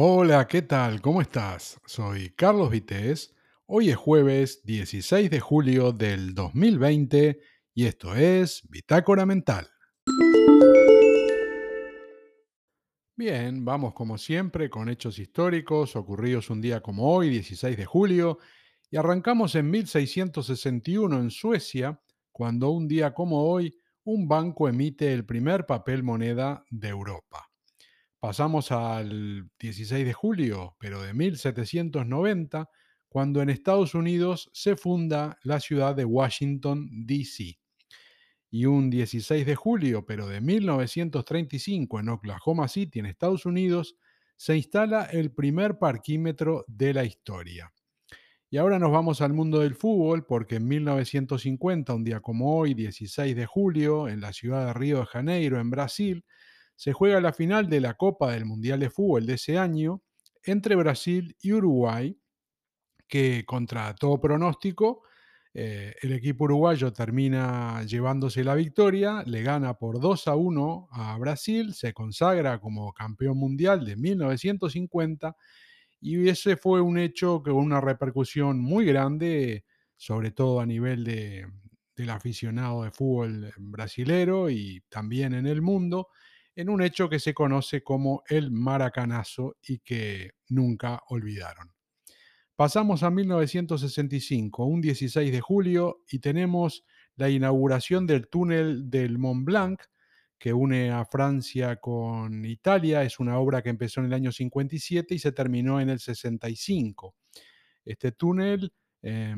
Hola, ¿qué tal? ¿Cómo estás? Soy Carlos Vitéz. Hoy es jueves 16 de julio del 2020 y esto es Bitácora Mental. Bien, vamos como siempre con hechos históricos ocurridos un día como hoy, 16 de julio, y arrancamos en 1661 en Suecia, cuando un día como hoy un banco emite el primer papel moneda de Europa. Pasamos al 16 de julio, pero de 1790, cuando en Estados Unidos se funda la ciudad de Washington, D.C. Y un 16 de julio, pero de 1935, en Oklahoma City, en Estados Unidos, se instala el primer parquímetro de la historia. Y ahora nos vamos al mundo del fútbol, porque en 1950, un día como hoy, 16 de julio, en la ciudad de Río de Janeiro, en Brasil, se juega la final de la Copa del Mundial de Fútbol de ese año entre Brasil y Uruguay, que contra todo pronóstico, eh, el equipo uruguayo termina llevándose la victoria, le gana por 2 a 1 a Brasil, se consagra como campeón mundial de 1950 y ese fue un hecho con una repercusión muy grande, sobre todo a nivel de, del aficionado de fútbol brasilero y también en el mundo, en un hecho que se conoce como el Maracanazo y que nunca olvidaron. Pasamos a 1965, un 16 de julio, y tenemos la inauguración del túnel del Mont Blanc, que une a Francia con Italia. Es una obra que empezó en el año 57 y se terminó en el 65. Este túnel eh,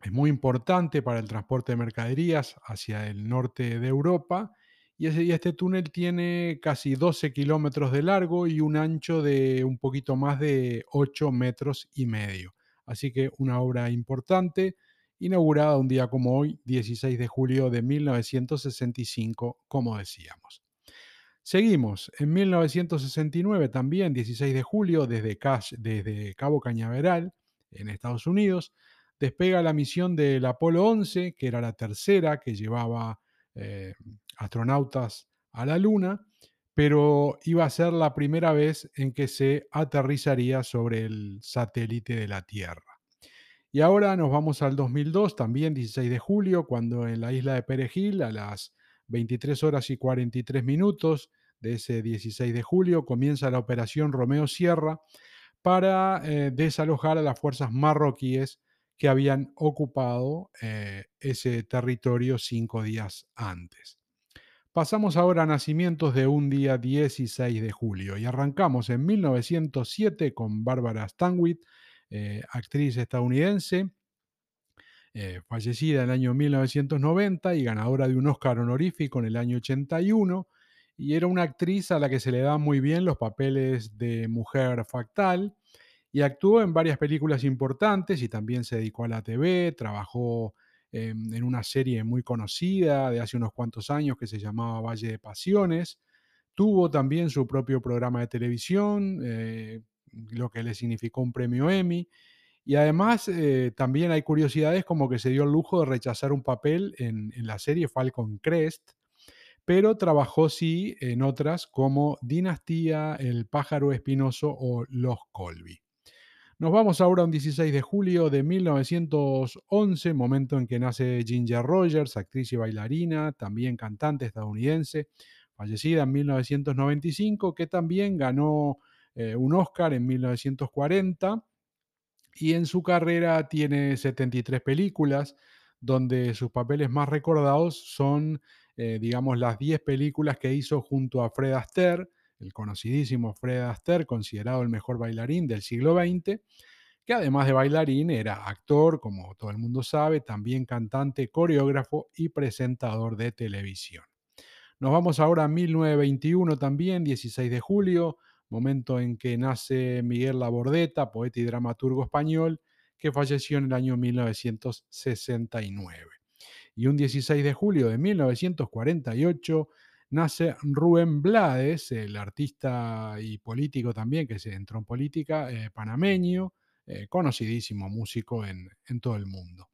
es muy importante para el transporte de mercaderías hacia el norte de Europa y, este túnel tiene casi 12 kilómetros de largo y un ancho de un poquito más de 8 metros y medio. Así que una obra importante, inaugurada un día como hoy, 16 de julio de 1965, como decíamos. Seguimos, en 1969 también, 16 de julio, desde, desde Cabo Cañaveral, en Estados Unidos, despega la misión del Apolo 11, que era la tercera que llevaba eh, astronautas a la Luna, pero iba a ser la primera vez en que se aterrizaría sobre el satélite de la Tierra. Y ahora nos vamos al 2002, también 16 de julio, cuando en la isla de Perejil, a las 23 horas y 43 minutos de ese 16 de julio, comienza la operación Romeo Sierra para eh, desalojar a las fuerzas marroquíes que habían ocupado eh, ese territorio cinco días antes. Pasamos ahora a nacimientos de un día 16 de julio y arrancamos en 1907 con Barbara Stanwyck, eh, actriz estadounidense, eh, fallecida en el año 1990 y ganadora de un Oscar honorífico en el año 81. Y era una actriz a la que se le daban muy bien los papeles de mujer factal y actuó en varias películas importantes y también se dedicó a la TV, trabajó en una serie muy conocida de hace unos cuantos años que se llamaba Valle de Pasiones. Tuvo también su propio programa de televisión, eh, lo que le significó un premio Emmy. Y además eh, también hay curiosidades como que se dio el lujo de rechazar un papel en, en la serie Falcon Crest, pero trabajó sí en otras como Dinastía, El pájaro espinoso o Los Colby. Nos vamos ahora a un 16 de julio de 1911, momento en que nace Ginger Rogers, actriz y bailarina, también cantante estadounidense, fallecida en 1995, que también ganó eh, un Oscar en 1940 y en su carrera tiene 73 películas, donde sus papeles más recordados son, eh, digamos, las 10 películas que hizo junto a Fred Astaire, el conocidísimo Fred Astaire, considerado el mejor bailarín del siglo XX, que además de bailarín era actor, como todo el mundo sabe, también cantante, coreógrafo y presentador de televisión. Nos vamos ahora a 1921 también, 16 de julio, momento en que nace Miguel Labordeta, poeta y dramaturgo español, que falleció en el año 1969. Y un 16 de julio de 1948 nace Rubén Blades, el artista y político también, que se entró en política, eh, panameño, eh, conocidísimo músico en, en, todo el mundo.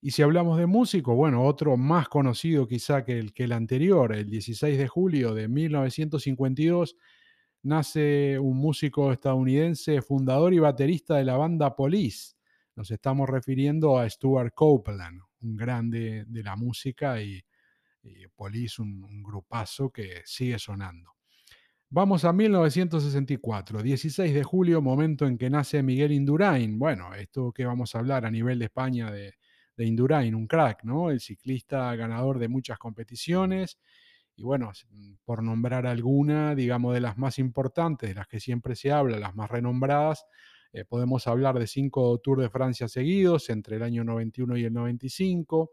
Y si hablamos de músico, bueno, otro más conocido quizá que el, que el anterior, el 16 de julio de 1952, nace un músico estadounidense, fundador y baterista de la banda Police. Nos estamos refiriendo a Stuart Copeland, un grande de la música y, Police, un, un grupazo que sigue sonando. Vamos a 1964, 16 de julio, momento en que nace Miguel Indurain. Bueno, esto que vamos a hablar a nivel de España de, de Indurain, un crack, ¿no? El ciclista ganador de muchas competiciones. Y bueno, mm, por nombrar alguna, digamos, de las más importantes, de las que siempre se habla, las más renombradas, eh, podemos hablar de cinco Tours de Francia seguidos entre el año 91 y el 95,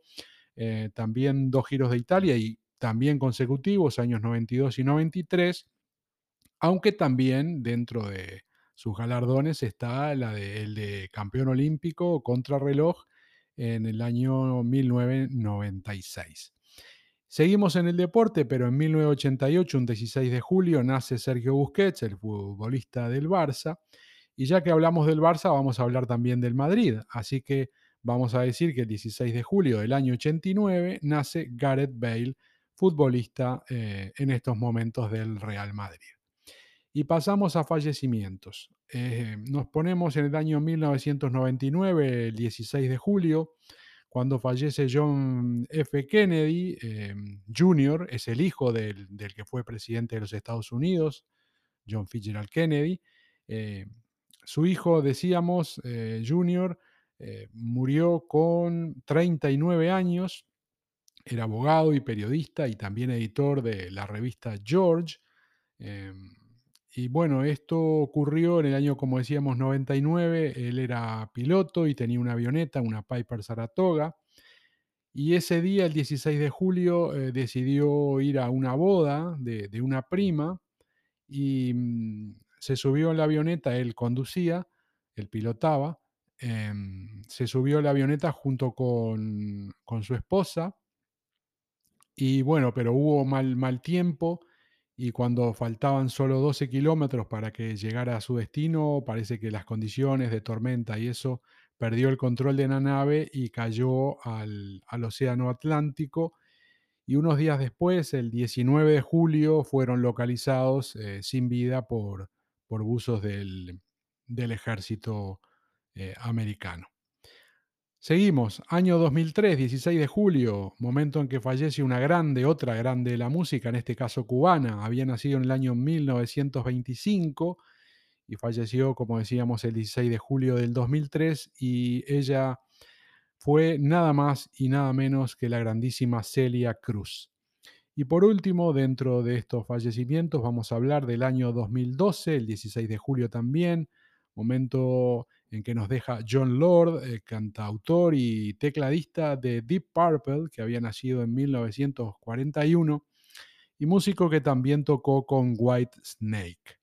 eh, también dos giros de Italia y también consecutivos, años 92 y 93 aunque también dentro de sus galardones está el de campeón olímpico contrarreloj en el año 1996. Seguimos en el deporte, pero en 1988, un 16 de julio, nace Sergio Busquets, el futbolista del Barça. Y ya que hablamos del Barça, vamos a hablar también del Madrid. Así que vamos a decir que el 16 de julio del año 89 nace Gareth Bale, futbolista eh, en estos momentos del Real Madrid. Y pasamos a fallecimientos. Eh, nos ponemos en el año 1999, el 16 de julio, cuando fallece John F. Kennedy eh, Jr., es el hijo del, que fue presidente de los Estados Unidos, John Fitzgerald Kennedy. Su hijo, decíamos, Jr., murió con 39 años, era abogado y periodista y también editor de la revista George. Em, y bueno, esto ocurrió en el año, como decíamos, 99. Él era piloto y tenía una avioneta, una Piper Saratoga. Y ese día, el 16 de julio, eh, decidió ir a una boda de, una prima y mm, se subió en la avioneta, él conducía, él pilotaba, em, se subió a la avioneta junto con, con, su esposa y bueno, pero hubo mal, mal tiempo y cuando faltaban solo 12 kilómetros para que llegara a su destino, parece que las condiciones de tormenta y eso perdió el control de la nave y cayó al, Océano Atlántico. Y unos días después, el 19 de julio, fueron localizados eh, sin vida por, por buzos del, ejército eh, americano. Seguimos, año 2003, 16 de julio, momento en que fallece una grande, otra grande de la música, en este caso cubana. Había nacido en el año 1925 y falleció, como decíamos, el 16 de julio del 2003 y ella fue nada más y nada menos que la grandísima Celia Cruz. Y por último, dentro de estos fallecimientos, vamos a hablar del año 2012, el 16 de julio también, momento en que nos deja John Lord, eh, cantautor y tecladista de Deep Purple, que había nacido en 1941, y músico que también tocó con White Snake.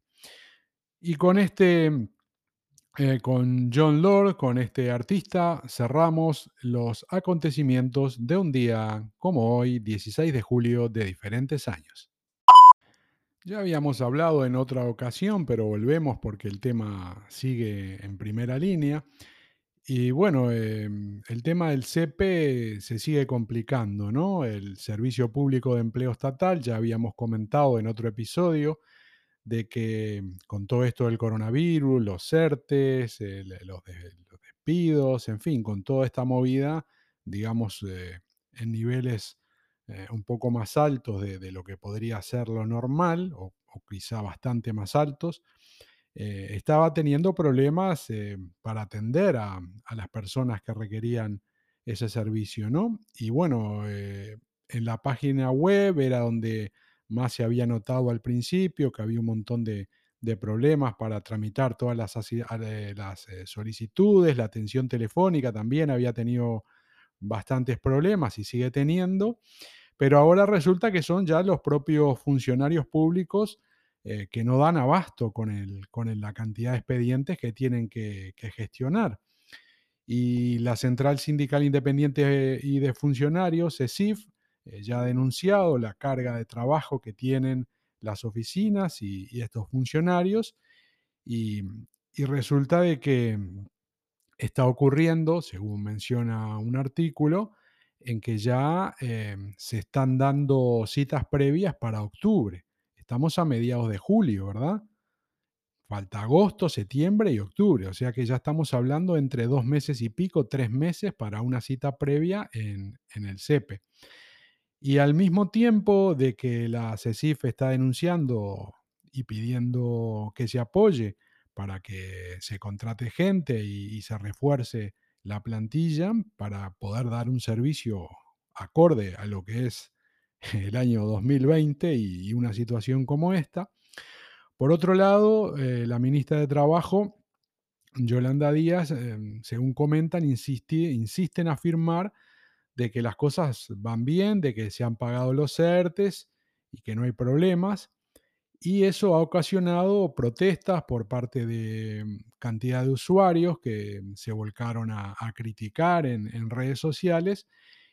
Y con este, eh, con John Lord, con este artista, cerramos los acontecimientos de un día como hoy, 16 de julio de diferentes años. Ya habíamos hablado en otra ocasión, pero volvemos porque el tema sigue en primera línea. Y bueno, em, el tema del CP se sigue complicando, ¿no? El Servicio Público de Empleo Estatal, ya habíamos comentado en otro episodio, de que con todo esto del coronavirus, los CERTES, los, despidos, en fin, con toda esta movida, digamos, eh, en niveles eh, un poco más altos de, lo que podría ser lo normal, o, quizá bastante más altos, eh, estaba teniendo problemas eh, para atender a, las personas que requerían ese servicio, ¿no? Y bueno, en la página web era donde más se había notado al principio que había un montón de, problemas para tramitar todas las, las solicitudes, la atención telefónica también había tenido bastantes problemas y sigue teniendo, pero ahora resulta que son ya los propios funcionarios públicos eh, que no dan abasto con, el, con la cantidad de expedientes que tienen que, gestionar. Y la Central Sindical Independiente y de Funcionarios, CESIF, eh, ya ha denunciado la carga de trabajo que tienen las oficinas y, estos funcionarios. Y, y resulta de que está ocurriendo, según menciona un artículo, en que ya em, se están dando citas previas para octubre. Estamos a mediados de julio, ¿verdad? Falta agosto, septiembre y octubre, o sea que ya estamos hablando entre dos meses y pico, tres meses para una cita previa en, en el CEPE. Y al mismo tiempo de que la CECIF está denunciando y pidiendo que se apoye para que se contrate gente y, se refuerce la plantilla para poder dar un servicio acorde a lo que es el año 2020 y, una situación como esta. Por otro lado, eh, la ministra de Trabajo, Yolanda Díaz, em, según comentan, insiste en afirmar de que las cosas van bien, de que se han pagado los ERTES y que no hay problemas. Y eso ha ocasionado protestas por parte de mm, cantidad de usuarios que se volcaron a, criticar en, redes sociales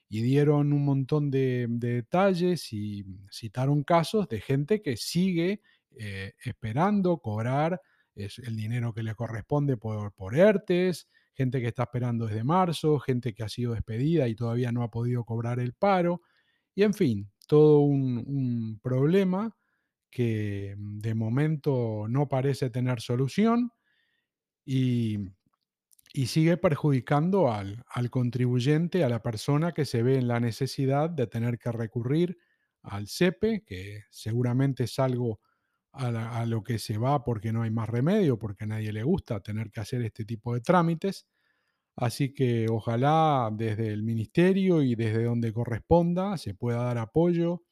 y dieron un montón de, de detalles y citaron casos de gente que sigue eh, esperando cobrar es el dinero que le corresponde por, por ERTES, gente que está esperando desde marzo, gente que ha sido despedida y todavía no ha podido cobrar el paro, y en fin, todo un problema que mm, de momento no parece tener solución y y sigue perjudicando al, al contribuyente, a la persona que se ve en la necesidad de tener que recurrir al CEPE, que seguramente es algo a, a lo que se va porque no hay más remedio, porque a nadie le gusta tener que hacer este tipo de trámites. Así que ojalá desde el ministerio y desde donde corresponda se pueda dar apoyo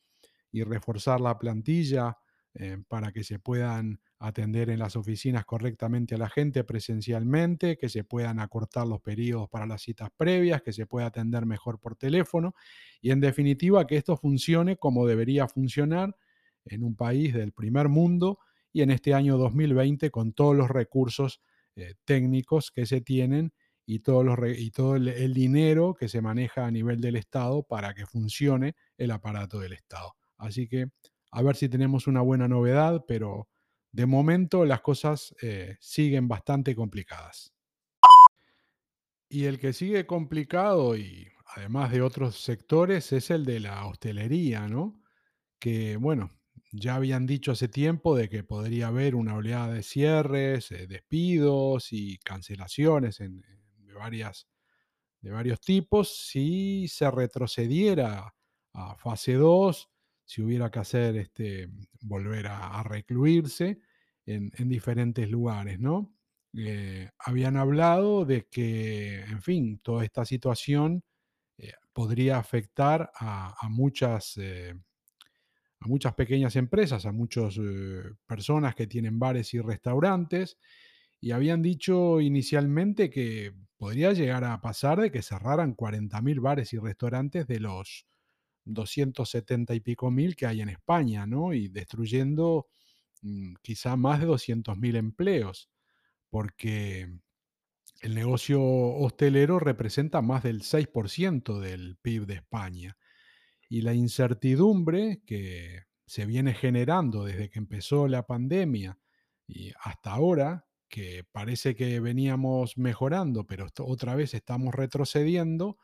y reforzar la plantilla eh, para que se puedan atender en las oficinas correctamente a la gente presencialmente, que se puedan acortar los periodos para las citas previas, que se pueda atender mejor por teléfono y en definitiva que esto funcione como debería funcionar en un país del primer mundo y en este año 2020 con todos los recursos eh, técnicos que se tienen y, los y todo el dinero que se maneja a nivel del Estado para que funcione el aparato del Estado. Así que a ver si tenemos una buena novedad, pero de momento las cosas eh, siguen bastante complicadas. Y el que sigue complicado y además de otros sectores es el de la hostelería, ¿no? Que bueno, ya habían dicho hace tiempo de que podría haber una oleada de cierres, eh, despidos y cancelaciones en, de varias de varios tipos. Si se retrocediera a fase 2, si hubiera que hacer este, volver a, recluirse en, en diferentes lugares, ¿no? Eh, habían hablado de que, en fin, toda esta situación eh, podría afectar a, a muchas, eh, a muchas pequeñas empresas, a muchas personas que tienen bares y restaurantes, y habían dicho inicialmente que podría llegar a pasar de que cerraran 40.000 bares y restaurantes de los 270 y pico mil que hay en España, ¿no? Y destruyendo mm, quizá más de 200.000 empleos, porque el negocio hostelero representa más del 6% del PIB de España y la incertidumbre que se viene generando desde que empezó la pandemia y hasta ahora, que parece que veníamos mejorando, pero otra vez estamos retrocediendo,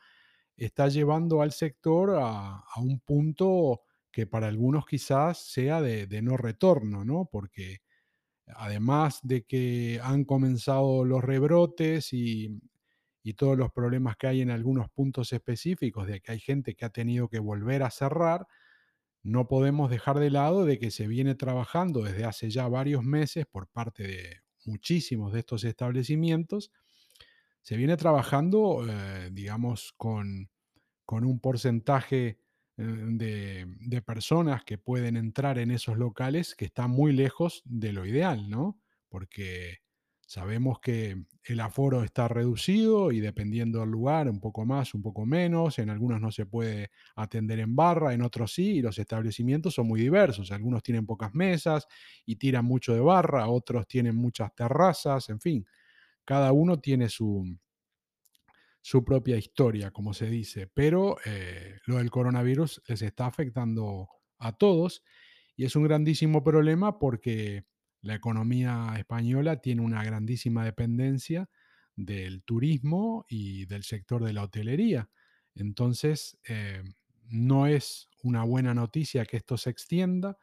está llevando al sector a, un punto que para algunos quizás sea de, de no retorno, ¿no? Porque además de que han comenzado los rebrotes y, y todos los problemas que hay en algunos puntos específicos, de que hay gente que ha tenido que volver a cerrar, no podemos dejar de lado de que se viene trabajando desde hace ya varios meses por parte de muchísimos de estos establecimientos, se viene trabajando, eh, digamos, con, con un porcentaje eh, de, de personas que pueden entrar en esos locales que está muy lejos de lo ideal, ¿no? Porque sabemos que el aforo está reducido y dependiendo del lugar, un poco más, un poco menos, en algunos no se puede atender en barra, en otros sí, y los establecimientos son muy diversos. Algunos tienen pocas mesas y tiran mucho de barra, otros tienen muchas terrazas, en fin, cada uno tiene su, su propia historia, como se dice, pero eh, lo del coronavirus les está afectando a todos y es un grandísimo problema porque la economía española tiene una grandísima dependencia del turismo y del sector de la hotelería. Entonces, eh, no es una buena noticia que esto se extienda.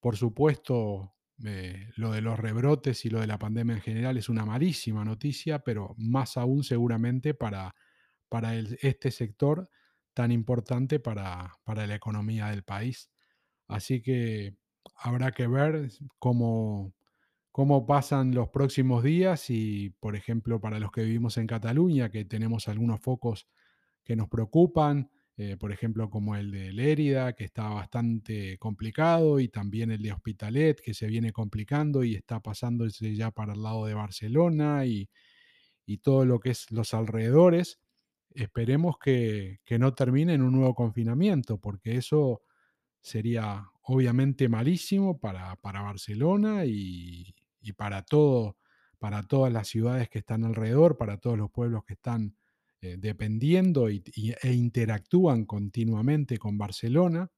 Por supuesto, eh, lo de los rebrotes y lo de la pandemia en general es una malísima noticia, pero más aún seguramente para, para este sector tan importante para, para la economía del país. Así que habrá que ver cómo, cómo pasan los próximos días y, por ejemplo, para los que vivimos en Cataluña, que tenemos algunos focos que nos preocupan, eh, por ejemplo, como el de Lérida, que está bastante complicado, y también el de Hospitalet, que se viene complicando y está pasándose ya para el lado de Barcelona y, y todo lo que es los alrededores. Esperemos que, que no termine en un nuevo confinamiento, porque eso sería obviamente malísimo para, para Barcelona y, y para, todo, para todas las ciudades que están alrededor, para todos los pueblos que están eh, dependiendo y, e interactúan continuamente con Barcelona.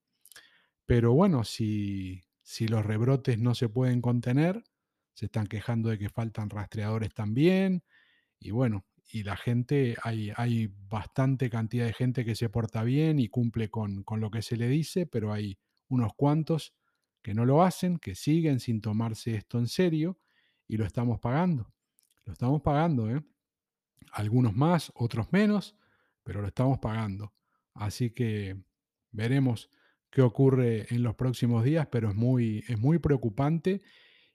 Pero bueno, si, si los rebrotes no se pueden contener, se están quejando de que faltan rastreadores también. Y bueno, y la gente, hay, hay bastante cantidad de gente que se porta bien y cumple con, con lo que se le dice, pero hay unos cuantos que no lo hacen, que siguen sin tomarse esto en serio y lo estamos pagando. Lo estamos pagando, ¿eh? Algunos más, otros menos, pero lo estamos pagando. Así que veremos qué ocurre en los próximos días, pero es muy, es muy preocupante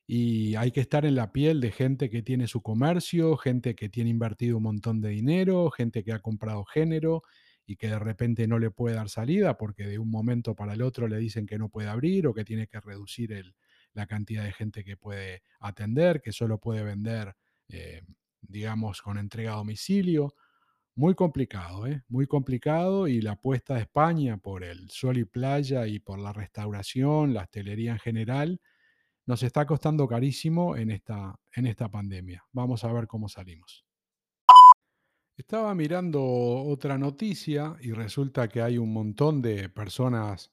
y hay que estar en la piel de gente que tiene su comercio, gente que tiene invertido un montón de dinero, gente que ha comprado género y que de repente no le puede dar salida porque de un momento para el otro le dicen que no puede abrir o que tiene que reducir el, la cantidad de gente que puede atender, que solo puede vender, eh, digamos, con entrega a domicilio. Muy complicado, ¿eh? muy complicado y la apuesta de España por el sol y playa y por la restauración, la hostelería en general, nos está costando carísimo en esta, en esta pandemia. Vamos a ver cómo salimos. Estaba mirando otra noticia y resulta que hay un montón de personas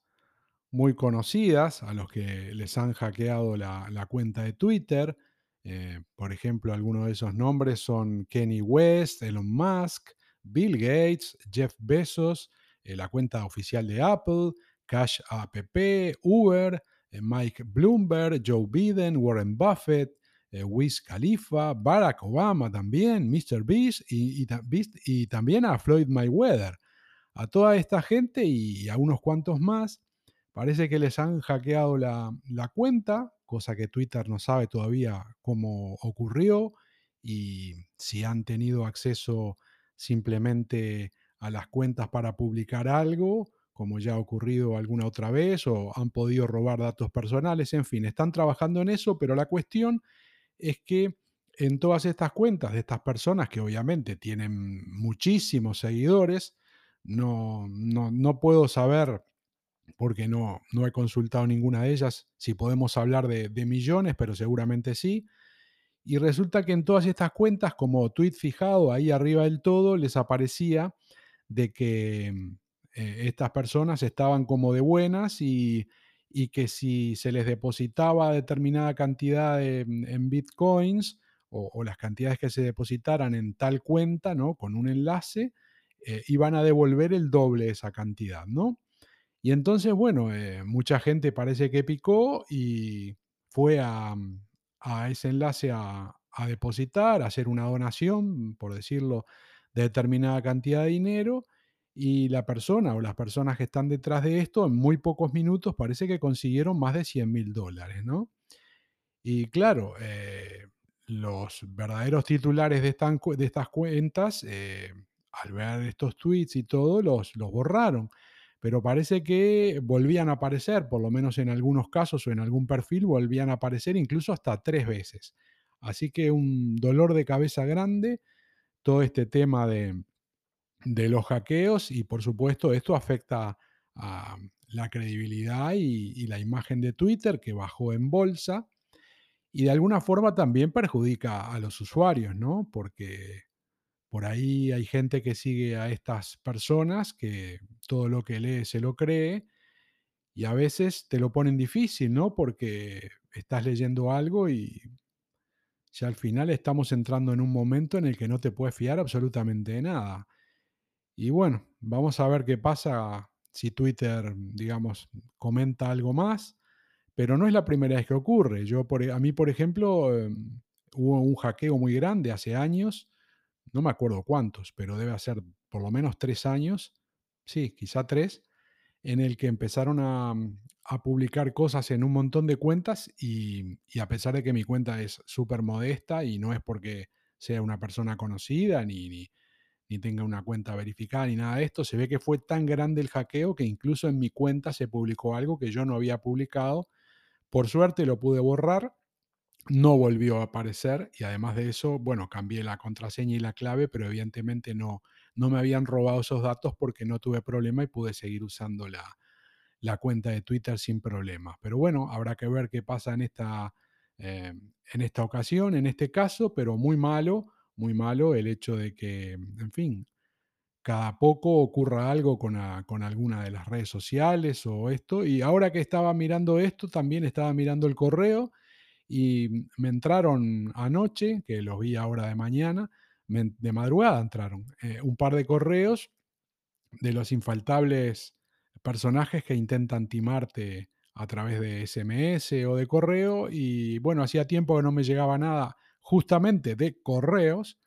muy conocidas a los que les han hackeado la, la cuenta de Twitter. Eh, por ejemplo, algunos de esos nombres son Kenny West, Elon Musk, Bill Gates, Jeff Bezos, eh, la cuenta oficial de Apple, Cash App, Uber, eh, Mike Bloomberg, Joe Biden, Warren Buffett, Wiz Khalifa, Barack Obama también, Mr. Beast y, también a Floyd Mayweather. A toda esta gente y a unos cuantos más, parece que les han hackeado la cuenta, cosa que Twitter no sabe todavía cómo ocurrió y si han tenido acceso simplemente a las cuentas para publicar algo, como ya ha ocurrido alguna otra vez, o han podido robar datos personales, en fin, están trabajando en eso, pero la cuestión es que en todas estas cuentas de estas personas que obviamente tienen muchísimos seguidores, no, no, puedo saber, porque no, no he consultado ninguna de ellas, si podemos hablar de, millones, pero seguramente sí. Y resulta que en todas estas cuentas, como tweet fijado ahí arriba del todo, les aparecía de que eh, estas personas estaban como de buenas y y que si se les depositaba determinada cantidad en bitcoins o, las cantidades que se depositaran en tal cuenta, ¿no? Con un enlace, eh, iban a devolver el doble de esa cantidad, ¿no? Y entonces, bueno, eh, mucha gente parece que picó y fue a, a ese enlace a, depositar, a hacer una donación, por decirlo, de determinada cantidad de dinero y la persona o las personas que están detrás de esto, en muy pocos minutos parece que consiguieron más de 100 mil dólares, ¿no? Y claro, eh, los verdaderos titulares de, de estas cuentas, eh, al ver estos tweets y todo, los, los borraron. Pero parece que volvían a aparecer, por lo menos en algunos casos o en algún perfil, volvían a aparecer incluso hasta tres veces. Así que un dolor de cabeza grande, todo este tema de, los hackeos y por supuesto esto afecta a la credibilidad y, la imagen de Twitter que bajó en bolsa y de alguna forma también perjudica a los usuarios, ¿no? Porque por ahí hay gente que sigue a estas personas que todo lo que lee se lo cree y a veces te lo ponen difícil, ¿no? Porque estás leyendo algo y ya al final estamos entrando en un momento en el que no te puedes fiar absolutamente de nada. Y bueno, vamos a ver qué pasa si Twitter, digamos, comenta algo más. pero no es la primera vez que ocurre. Yo, e- a mí, por ejemplo, em, hubo un hackeo muy grande hace años, no me acuerdo cuántos, pero debe ser por lo menos tres años, sí, quizá tres, en el que empezaron a, mm, publicar cosas en un montón de cuentas y, y a pesar de que mi cuenta es súper modesta y no es porque sea una persona conocida ni, ni, ni tenga una cuenta verificada ni nada de esto, se ve que fue tan grande el hackeo que incluso en mi cuenta se publicó algo que yo no había publicado. Por suerte lo pude borrar, no volvió a aparecer y además de eso, bueno, cambié la contraseña y la clave, pero evidentemente no, no me habían robado esos datos porque no tuve problema y pude seguir usando la, la cuenta de Twitter sin problema. Pero bueno, habrá que ver qué pasa en esta, eh, en esta ocasión, en este caso, pero muy malo, muy malo el hecho de que, en fin, cada poco ocurra algo con, a- con alguna de las redes sociales o esto. Y ahora que estaba mirando esto, también estaba mirando el correo y me entraron anoche, que los vi ahora de mañana, de madrugada entraron eh, un par de correos de los infaltables personajes que intentan timarte a través de SMS o de correo. Y bueno, hacía tiempo que no me llegaba nada justamente de correos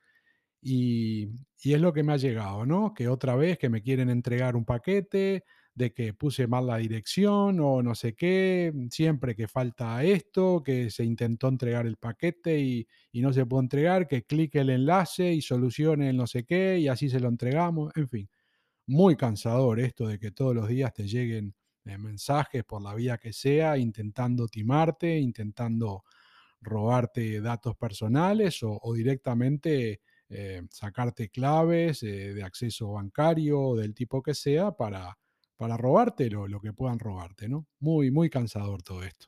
y, y es lo que me ha llegado, ¿no? Que otra vez que me quieren entregar un paquete, de que puse mal la dirección o no sé qué, siempre que falta esto, que se intentó entregar el paquete y, y no se puede entregar, que clique el enlace y solucione el no sé qué y así se lo entregamos, en fin. Muy cansador esto de que todos los días te lleguen eh, mensajes por la vía que sea, intentando timarte, intentando robarte datos personales o, directamente eh, sacarte claves eh, de acceso bancario o del tipo que sea para, para robarte lo, que puedan robarte, ¿no? Muy, muy cansador todo esto.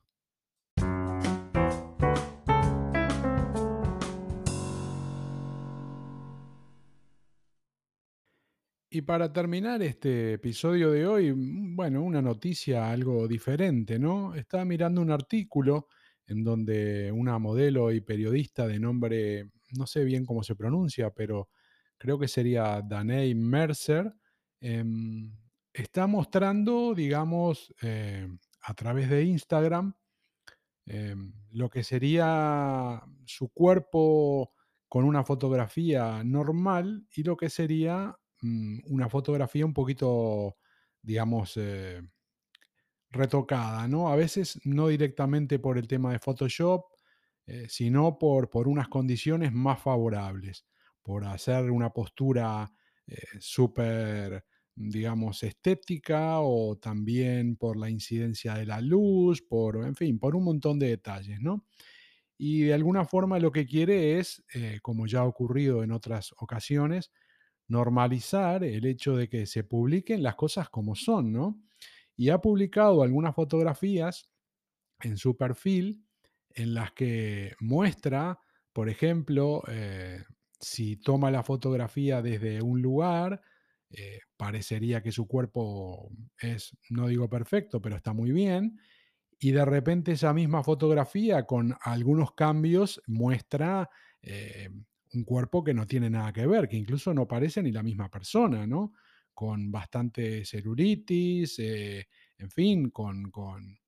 Y para terminar este episodio de hoy, mm, bueno, una noticia algo diferente, ¿no? Estaba mirando un artículo en donde una modelo y periodista de nombre, no sé bien cómo se pronuncia, pero creo que sería Danae Mercer, em, está mostrando, digamos, eh, a través de Instagram, em, lo que sería su cuerpo con una fotografía normal y lo que sería mm, una fotografía un poquito, digamos, eh, retocada, ¿no? A veces no directamente por el tema de Photoshop, eh, sino por, por unas condiciones más favorables, por hacer una postura eh, súper, digamos, estética o también por la incidencia de la luz, por, en fin, por un montón de detalles, ¿no? Y de alguna forma lo que quiere es, eh, como ya ha ocurrido en otras ocasiones, normalizar el hecho de que se publiquen las cosas como son, ¿no? Y ha publicado algunas fotografías en su perfil en las que muestra, por ejemplo, eh, si toma la fotografía desde un lugar, eh, parecería que su cuerpo es, no digo perfecto, pero está muy bien, y de repente esa misma fotografía con algunos cambios muestra eh, un cuerpo que no tiene nada que ver, que incluso no parece ni la misma persona, ¿no? Con bastante celulitis, eh, en fin, con, con,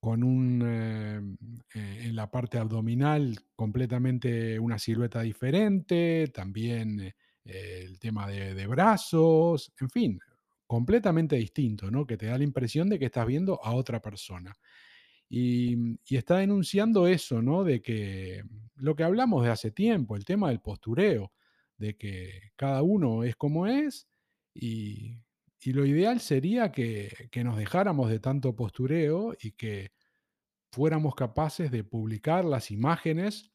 con un, en la parte abdominal completamente una silueta diferente, también el tema de, de brazos, en fin, completamente distinto, ¿no? Que te da la impresión de que estás viendo a otra persona. Y, y está denunciando eso, ¿no? De que lo que hablamos de hace tiempo, el tema del postureo, de que cada uno es como es y, y lo ideal sería que, que nos dejáramos de tanto postureo y que fuéramos capaces de publicar las imágenes.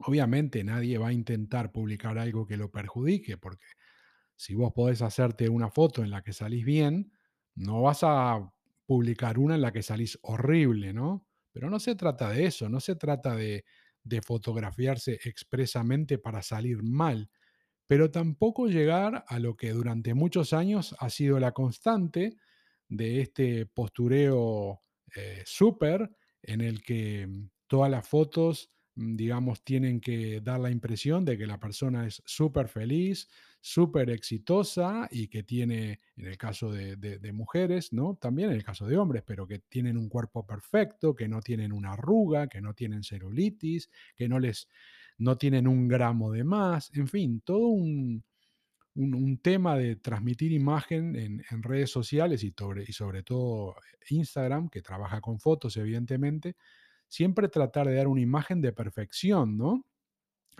Obviamente nadie va a intentar publicar algo que lo perjudique, porque si vos podés hacerte una foto en la que salís bien, no vas a publicar una en la que salís horrible, ¿no? Pero no se trata de eso, no se trata de, fotografiarse expresamente para salir mal, pero tampoco llegar a lo que durante muchos años ha sido la constante de este postureo eh, súper en el que todas las fotos digamos, tienen que dar la impresión de que la persona es súper feliz, súper exitosa y que tiene, en el caso de, mujeres, ¿no? También en el caso de hombres, pero que tienen un cuerpo perfecto, que no tienen una arruga, que no tienen celulitis, que no les, no tienen un gramo de más, en fin, todo un, un, un tema de transmitir imagen en, en redes sociales y sobre, y sobre todo Instagram, que trabaja con fotos, evidentemente, siempre tratar de dar una imagen de perfección, ¿no?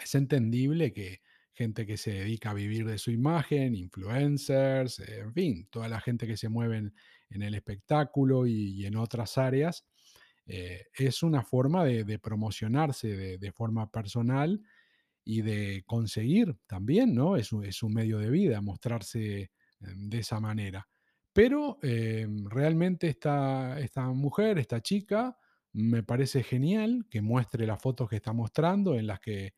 Es entendible que gente que se dedica a vivir de su imagen, influencers, en fin, toda la gente que se mueve en, el espectáculo y, en otras áreas, eh, es una forma de, promocionarse de, de forma personal y de conseguir también, ¿no? Es un, es un medio de vida mostrarse em, de esa manera. Pero em, realmente esta, esta mujer, esta chica, me parece genial que muestre las fotos que está mostrando, en las que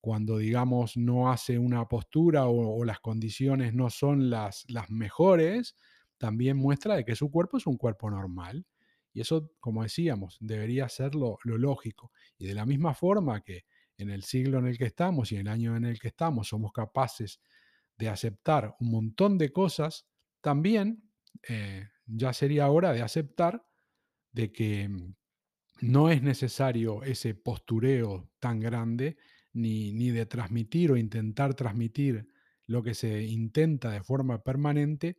cuando, digamos, no hace una postura o, las condiciones no son las, las mejores, también muestra de que su cuerpo es un cuerpo normal. Y eso, como decíamos, debería ser lo, lo lógico. Y de la misma forma que en el siglo en el que estamos y en el año en el que estamos somos capaces de aceptar un montón de cosas, también eh, ya sería hora de aceptar de que mm, no es necesario ese postureo tan grande, ni, ni de transmitir o intentar transmitir lo que se intenta de forma permanente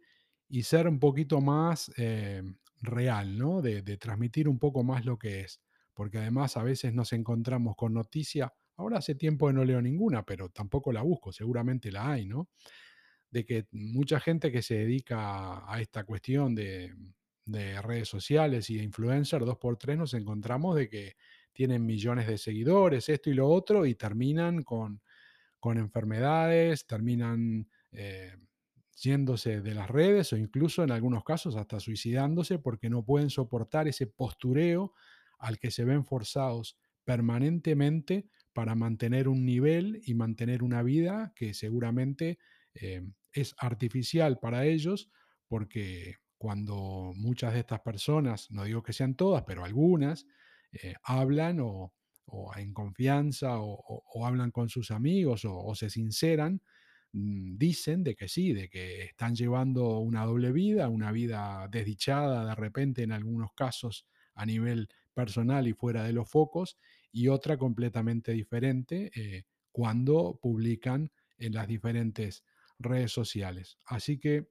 y ser un poquito más eh, real, ¿no? De, de transmitir un poco más lo que es. Porque además a veces nos encontramos con noticia, ahora hace tiempo que no leo ninguna, pero tampoco la busco, seguramente la hay, ¿no? de que mucha gente que se dedica a esta cuestión de, de redes sociales y de influencers, dos por tres nos encontramos de que tienen millones de seguidores, esto y lo otro, y terminan con, con enfermedades, terminan eh, yéndose de las redes o incluso en algunos casos hasta suicidándose porque no pueden soportar ese postureo al que se ven forzados permanentemente para mantener un nivel y mantener una vida que seguramente eh, es artificial para ellos porque cuando muchas de estas personas, no digo que sean todas, pero algunas, eh, hablan o, en confianza o, hablan con sus amigos o, o se sinceran, mm, dicen de que sí, de que están llevando una doble vida, una vida desdichada de repente en algunos casos a nivel personal y fuera de los focos, y otra completamente diferente eh, cuando publican en las diferentes redes sociales. Así que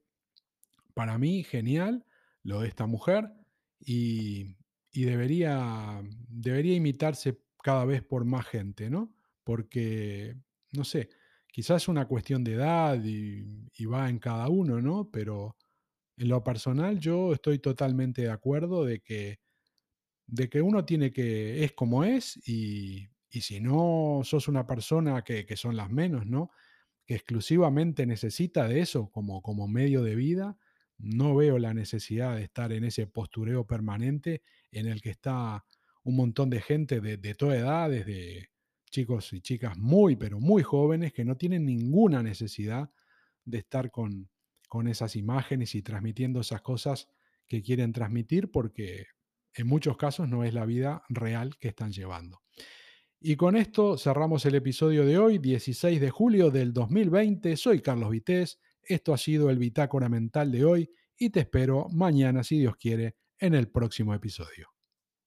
para mí, genial lo de esta mujer y, y debería, debería imitarse cada vez por más gente, ¿no? Porque, no sé, quizás es una cuestión de edad y, y va en cada uno, ¿no? Pero en lo personal yo estoy totalmente de acuerdo de que, de que uno tiene que, es como es y, y si no sos una persona que, que son las menos, ¿no? que exclusivamente necesita de eso como, como medio de vida, no veo la necesidad de estar en ese postureo permanente en el que está un montón de gente de, de toda edad, desde chicos y chicas muy, pero muy jóvenes, que no tienen ninguna necesidad de estar con, con esas imágenes y transmitiendo esas cosas que quieren transmitir porque en muchos casos no es la vida real que están llevando. Y con esto cerramos el episodio de hoy, 16 de julio del 2020. Soy Carlos Vitéz. Esto ha sido el Bitácora Mental de hoy y te espero mañana, si Dios quiere, en el próximo episodio.